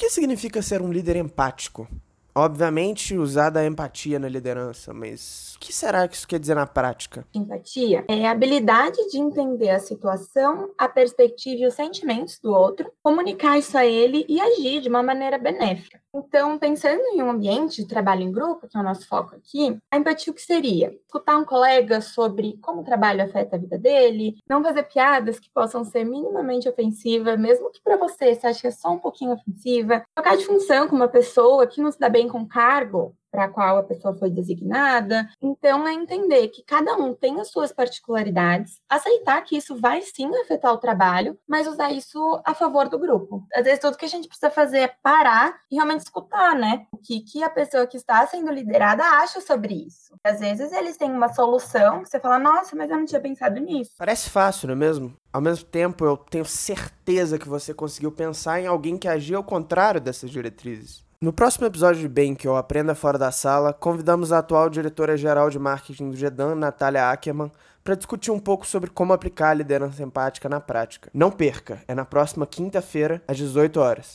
que significa ser um líder empático? Obviamente, usar a empatia na liderança, mas o que será que isso quer dizer na prática? Empatia é a habilidade de entender a situação, a perspectiva e os sentimentos do outro, comunicar isso a ele e agir de uma maneira benéfica. Então, pensando em um ambiente de trabalho em grupo, que é o nosso foco aqui, a empatia o que seria? Escutar um colega sobre como o trabalho afeta a vida dele, não fazer piadas que possam ser minimamente ofensivas, mesmo que para você você ache que é só um pouquinho ofensiva, trocar de função com uma pessoa que não se dá bem com o cargo, para a qual a pessoa foi designada. Então, é entender que cada um tem as suas particularidades, aceitar que isso vai sim afetar o trabalho, mas usar isso a favor do grupo. Às vezes, tudo que a gente precisa fazer é parar e realmente escutar, né? O que, que a pessoa que está sendo liderada acha sobre isso. Às vezes, eles têm uma solução que você fala, nossa, mas eu não tinha pensado nisso. Parece fácil, não é mesmo? Ao mesmo tempo, eu tenho certeza que você conseguiu pensar em alguém que agia ao contrário dessas diretrizes. No próximo episódio de Bank, ou Aprenda Fora da Sala, convidamos a atual diretora-geral de marketing do GEDAN, Natália Ackerman, para discutir um pouco sobre como aplicar a liderança empática na prática. Não perca, é na próxima quinta-feira, às 18 horas.